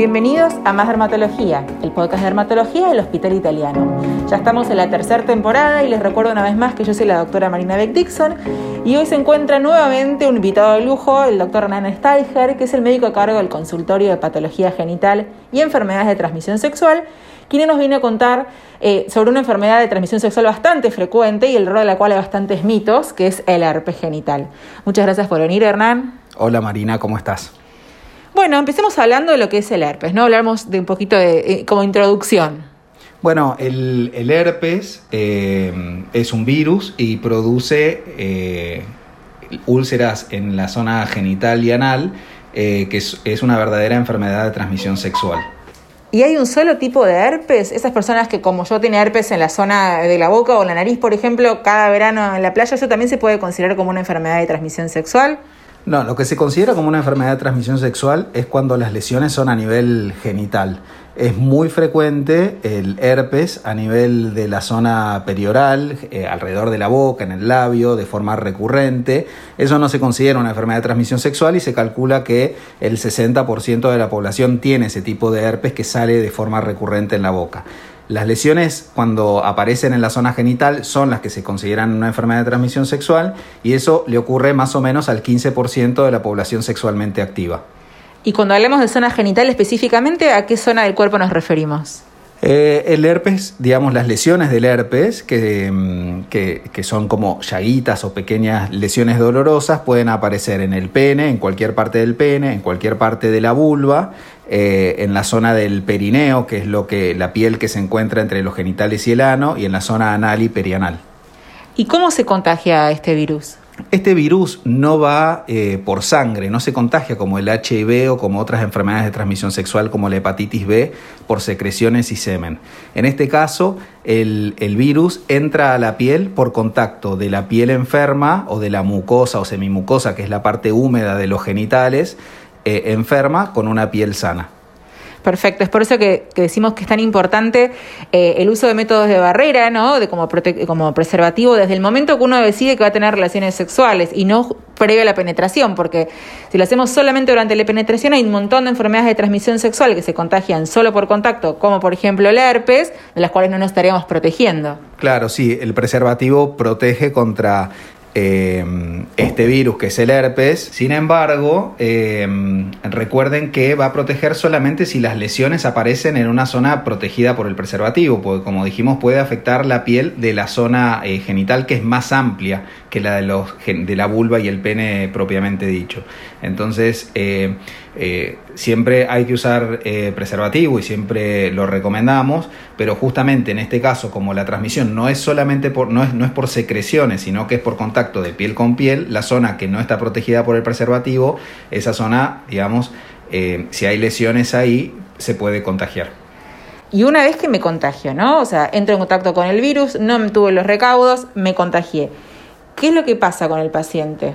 Bienvenidos a Más Dermatología, el podcast de dermatología del Hospital Italiano. Ya estamos en la tercera temporada y les recuerdo una vez más que yo soy la doctora Marina Beck Dixon y hoy se encuentra nuevamente un invitado de lujo, el doctor Hernán Steiger, que es el médico a cargo del consultorio de patología genital y enfermedades de transmisión sexual, quien nos viene a contar eh, sobre una enfermedad de transmisión sexual bastante frecuente y el rol de la cual hay bastantes mitos, que es el herpes genital. Muchas gracias por venir, Hernán. Hola Marina, ¿cómo estás? Bueno, empecemos hablando de lo que es el herpes, ¿no? Hablamos de un poquito de, eh, como introducción. Bueno, el, herpes eh, es un virus y produce eh, úlceras en la zona genital y anal, que es, una verdadera enfermedad de transmisión sexual. ¿Y hay un solo tipo de herpes? Esas personas que como yo tienen herpes en la zona de la boca o la nariz, por ejemplo, cada verano en la playa, ¿eso también se puede considerar como una enfermedad de transmisión sexual? No, lo que se considera como una enfermedad de transmisión sexual es cuando las lesiones son a nivel genital. Es muy frecuente el herpes a nivel de la zona perioral, eh, alrededor de la boca, en el labio, de forma recurrente. Eso no se considera una enfermedad de transmisión sexual y se calcula que el 60% de la población tiene ese tipo de herpes que sale de forma recurrente en la boca. Las lesiones cuando aparecen en la zona genital son las que se consideran una enfermedad de transmisión sexual y eso le ocurre más o menos al 15% de la población sexualmente activa. Y cuando hablamos de zona genital específicamente, ¿a qué zona del cuerpo nos referimos? Eh, el herpes, digamos, las lesiones del herpes, mm, que, que, son como llaguitas o pequeñas lesiones dolorosas, pueden aparecer en el pene, en cualquier parte del pene, en cualquier parte de la vulva, eh, en la zona del perineo, que es lo que, la piel que se encuentra entre los genitales y el ano, y en la zona anal y perianal. ¿Y cómo se contagia este virus? Este virus no va eh, por sangre, no se contagia como el HIV o como otras enfermedades de transmisión sexual como la hepatitis B por secreciones y semen. En este caso, el, virus entra a la piel por contacto de la piel enferma o de la mucosa o semimucosa, que es la parte húmeda de los genitales, eh, enferma con una piel sana. Perfecto, es por eso que, decimos que es tan importante eh, el uso de métodos de barrera, ¿no? De como, como preservativo desde el momento que uno decide que va a tener relaciones sexuales y no previo a la penetración, porque si lo hacemos solamente durante la penetración hay un montón de enfermedades de transmisión sexual que se contagian solo por contacto, como por ejemplo el herpes, de las cuales no nos estaríamos protegiendo. Claro, sí, el preservativo protege contra eh, este virus que es el herpes. Sin embargo, eh, recuerden que va a proteger solamente si las lesiones aparecen en una zona protegida por el preservativo, porque como dijimos puede afectar la piel de la zona eh, genital que es más amplia que la de, los, de la vulva y el pene propiamente dicho. Entonces, siempre hay que usar preservativo y siempre lo recomendamos, pero justamente en este caso, como la transmisión no es solamente por, no es, no es por secreciones, sino que es por contacto, de piel con piel, la zona que no está protegida por el preservativo, esa zona, digamos, eh, si hay lesiones ahí, se puede contagiar. Y una vez que me contagio, ¿no? O sea, entro en contacto con el virus, no me tuve los recaudos, me contagié. ¿Qué es lo que pasa con el paciente?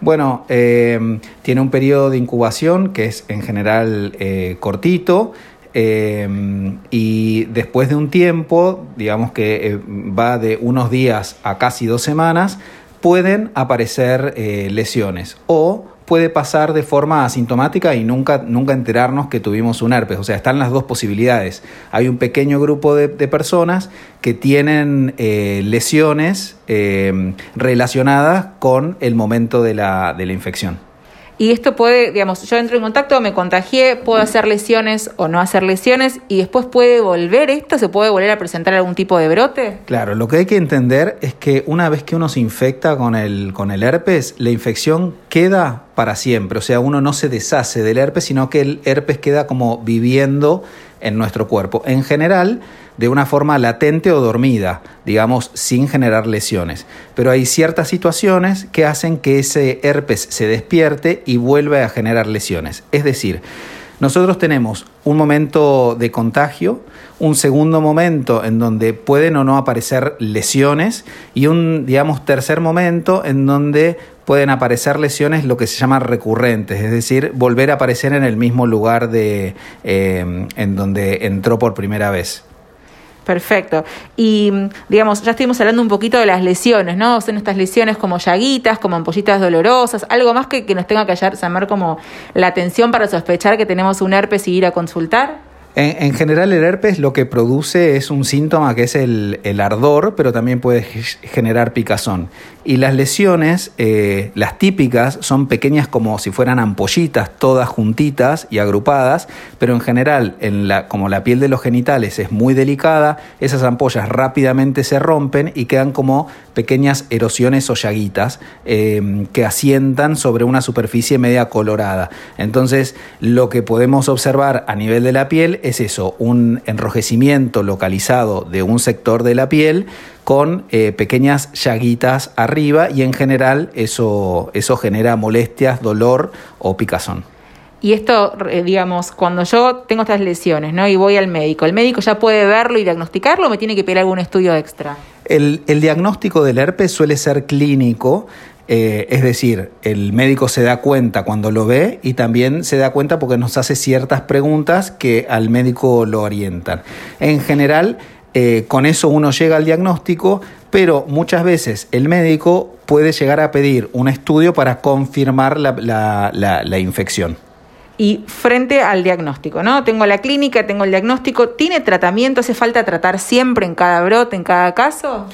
Bueno, eh, tiene un periodo de incubación que es en general eh, cortito. y después de un tiempo, digamos que va de unos días a casi dos semanas, pueden aparecer eh, lesiones o puede pasar de forma asintomática y nunca, nunca enterarnos que tuvimos un herpes. O sea, están las dos posibilidades. Hay un pequeño grupo de, personas que tienen eh, lesiones eh, relacionadas con el momento de la, de la infección. Y esto puede, digamos, yo entro en contacto, me contagié, puedo hacer lesiones o no hacer lesiones y después puede volver esto, se puede volver a presentar algún tipo de brote. Claro, lo que hay que entender es que una vez que uno se infecta con el, con el herpes, la infección queda para siempre. O sea, uno no se deshace del herpes, sino que el herpes queda como viviendo en nuestro cuerpo. En general, de una forma latente o dormida, digamos, sin generar lesiones. Pero hay ciertas situaciones que hacen que ese herpes se despierte y vuelva a generar lesiones. Es decir, nosotros tenemos un momento de contagio, un segundo momento en donde pueden o no aparecer lesiones y un, digamos, tercer momento en donde pueden aparecer lesiones lo que se llama recurrentes, es decir, volver a aparecer en el mismo lugar de, eh, en donde entró por primera vez. Perfecto. Y digamos, ya estuvimos hablando un poquito de las lesiones, ¿no? Son estas lesiones como llaguitas, como ampollitas dolorosas, algo más que, que nos tenga que llamar como la atención para sospechar que tenemos un herpes y ir a consultar. En, general el herpes lo que produce es un síntoma que es el, ardor, pero también puede generar picazón. Y las lesiones, eh, las típicas, son pequeñas como si fueran ampollitas, todas juntitas y agrupadas, pero en general, en la, como la piel de los genitales es muy delicada, esas ampollas rápidamente se rompen y quedan como pequeñas erosiones o llaguitas eh, que asientan sobre una superficie media colorada. Entonces, lo que podemos observar a nivel de la piel es eso, un enrojecimiento localizado de un sector de la piel con eh, pequeñas llaguitas arriba y en general eso, eso genera molestias, dolor o picazón. Y esto, eh, digamos, cuando yo tengo estas lesiones ¿no? y voy al médico, ¿el médico ya puede verlo y diagnosticarlo o me tiene que pedir algún estudio extra? El, el diagnóstico del herpes suele ser clínico, eh, es decir, el médico se da cuenta cuando lo ve y también se da cuenta porque nos hace ciertas preguntas que al médico lo orientan. En general, eh, con eso uno llega al diagnóstico, pero muchas veces el médico puede llegar a pedir un estudio para confirmar la, infección. Y frente al diagnóstico, ¿no? Tengo la clínica, tengo el diagnóstico, ¿tiene tratamiento? ¿Hace falta tratar siempre en cada brote, en cada caso?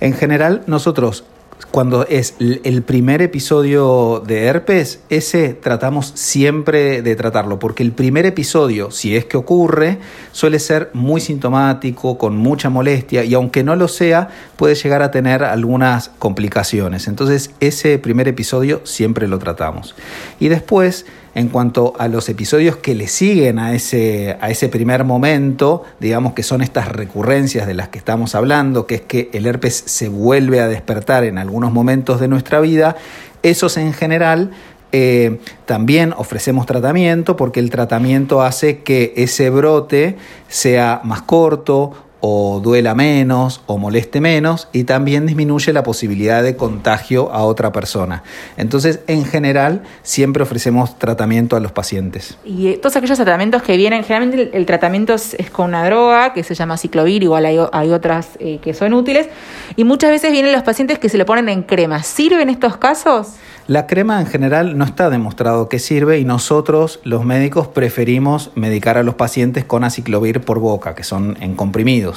En general, nosotros cuando es el primer episodio de herpes, ese tratamos siempre de tratarlo, porque el primer episodio, si es que ocurre, suele ser muy sintomático, con mucha molestia, y aunque no lo sea, puede llegar a tener algunas complicaciones. Entonces, ese primer episodio siempre lo tratamos. Y después, en cuanto a los episodios que le siguen a ese, a ese primer momento, digamos que son estas recurrencias de las que estamos hablando, que es que el herpes se vuelve a despertar en algunos momentos de nuestra vida, esos en general eh, también ofrecemos tratamiento porque el tratamiento hace que ese brote sea más corto o duela menos o moleste menos y también disminuye la posibilidad de contagio a otra persona. Entonces, en general, siempre ofrecemos tratamiento a los pacientes. Y todos aquellos tratamientos que vienen, generalmente el, tratamiento es, con una droga que se llama ciclovir, igual hay, otras eh, que son útiles, y muchas veces vienen los pacientes que se lo ponen en crema. ¿Sirve en estos casos? La crema en general no está demostrado que sirve y nosotros los médicos preferimos medicar a los pacientes con aciclovir por boca, que son en comprimidos.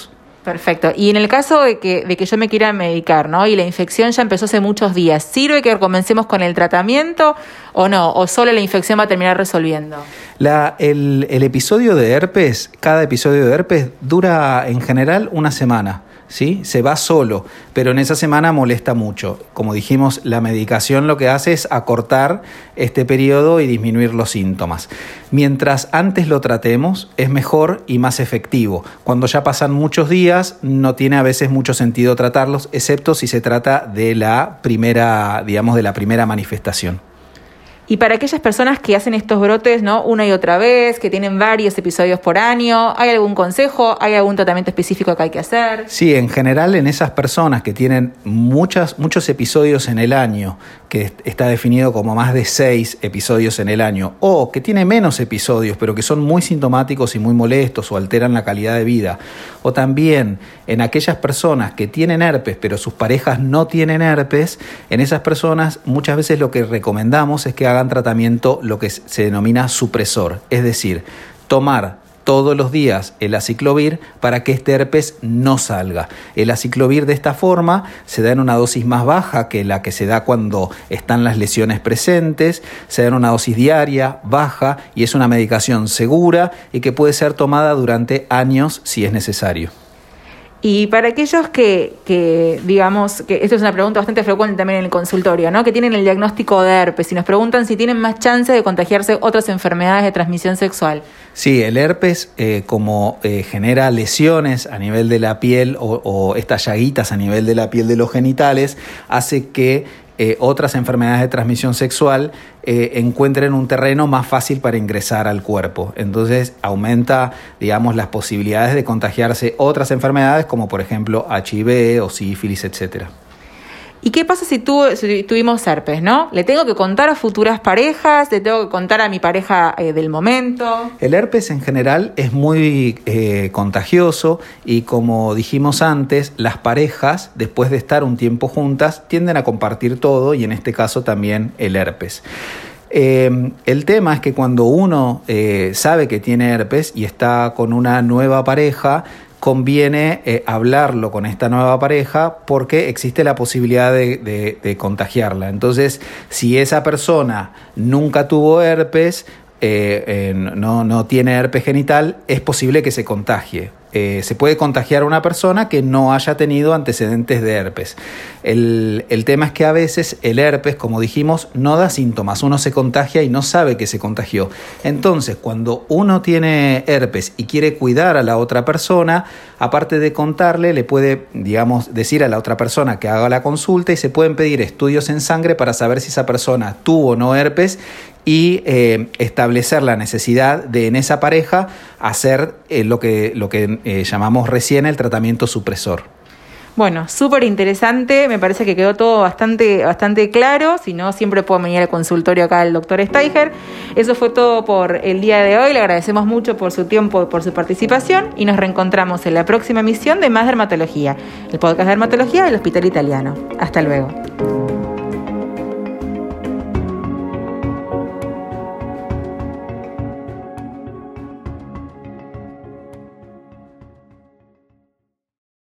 Perfecto. Y en el caso de que, de que yo me quiera medicar, ¿no? Y la infección ya empezó hace muchos días, ¿sirve que comencemos con el tratamiento o no? ¿O solo la infección va a terminar resolviendo? La, el, el episodio de herpes, cada episodio de herpes dura en general una semana. ¿Sí? Se va solo, pero en esa semana molesta mucho. Como dijimos, la medicación lo que hace es acortar este periodo y disminuir los síntomas. Mientras antes lo tratemos, es mejor y más efectivo. Cuando ya pasan muchos días, no tiene a veces mucho sentido tratarlos, excepto si se trata de la primera, digamos, de la primera manifestación. Y para aquellas personas que hacen estos brotes, ¿no? Una y otra vez, que tienen varios episodios por año, ¿hay algún consejo? ¿Hay algún tratamiento específico que hay que hacer? Sí, en general en esas personas que tienen muchas, muchos episodios en el año, que está definido como más de seis episodios en el año, o que tiene menos episodios, pero que son muy sintomáticos y muy molestos o alteran la calidad de vida, o también en aquellas personas que tienen herpes, pero sus parejas no tienen herpes, en esas personas muchas veces lo que recomendamos es que hagan tratamiento lo que se denomina supresor, es decir, tomar todos los días el aciclovir para que este herpes no salga. El aciclovir de esta forma se da en una dosis más baja que la que se da cuando están las lesiones presentes, se da en una dosis diaria, baja y es una medicación segura y que puede ser tomada durante años si es necesario. Y para aquellos que, digamos, que esto es una pregunta bastante frecuente también en el consultorio, ¿no? Que tienen el diagnóstico de herpes y nos preguntan si tienen más chance de contagiarse otras enfermedades de transmisión sexual. Sí, el herpes, eh, como eh, genera lesiones a nivel de la piel o estas llaguitas a nivel de la piel de los genitales, hace que eh, otras enfermedades de transmisión sexual eh, encuentren un terreno más fácil para ingresar al cuerpo. Entonces aumenta, digamos, las posibilidades de contagiarse otras enfermedades como por ejemplo HIV o sífilis, etcétera. ¿Y qué pasa si, tuvimos herpes, no? ¿Le tengo que contar a futuras parejas? ¿Le tengo que contar a mi pareja eh, del momento? El herpes en general es muy eh, contagioso y como dijimos antes, las parejas, después de estar un tiempo juntas, tienden a compartir todo y en este caso también el herpes. Eh, el tema es que cuando uno sabe que tiene herpes y está con una nueva pareja, conviene eh, hablarlo con esta nueva pareja porque existe la posibilidad de, contagiarla. Entonces, si esa persona nunca tuvo herpes, eh, no, no tiene herpes genital, es posible que se contagie. Eh, se puede contagiar a una persona que no haya tenido antecedentes de herpes. El, tema es que a veces el herpes, como dijimos, no da síntomas, uno se contagia y no sabe que se contagió. Entonces, cuando uno tiene herpes y quiere cuidar a la otra persona, aparte de contarle, le puede, digamos, decir a la otra persona que haga la consulta y se pueden pedir estudios en sangre para saber si esa persona tuvo o no herpes y eh, establecer la necesidad de en esa pareja hacer eh, lo que, lo que eh, llamamos recién el tratamiento supresor. Bueno, súper interesante, me parece que quedó todo bastante, bastante claro, si no, siempre puedo venir al consultorio acá del doctor Steiger. Eso fue todo por el día de hoy, le agradecemos mucho por su tiempo y por su participación y nos reencontramos en la próxima emisión de Más Dermatología, el podcast de dermatología del Hospital Italiano. Hasta luego.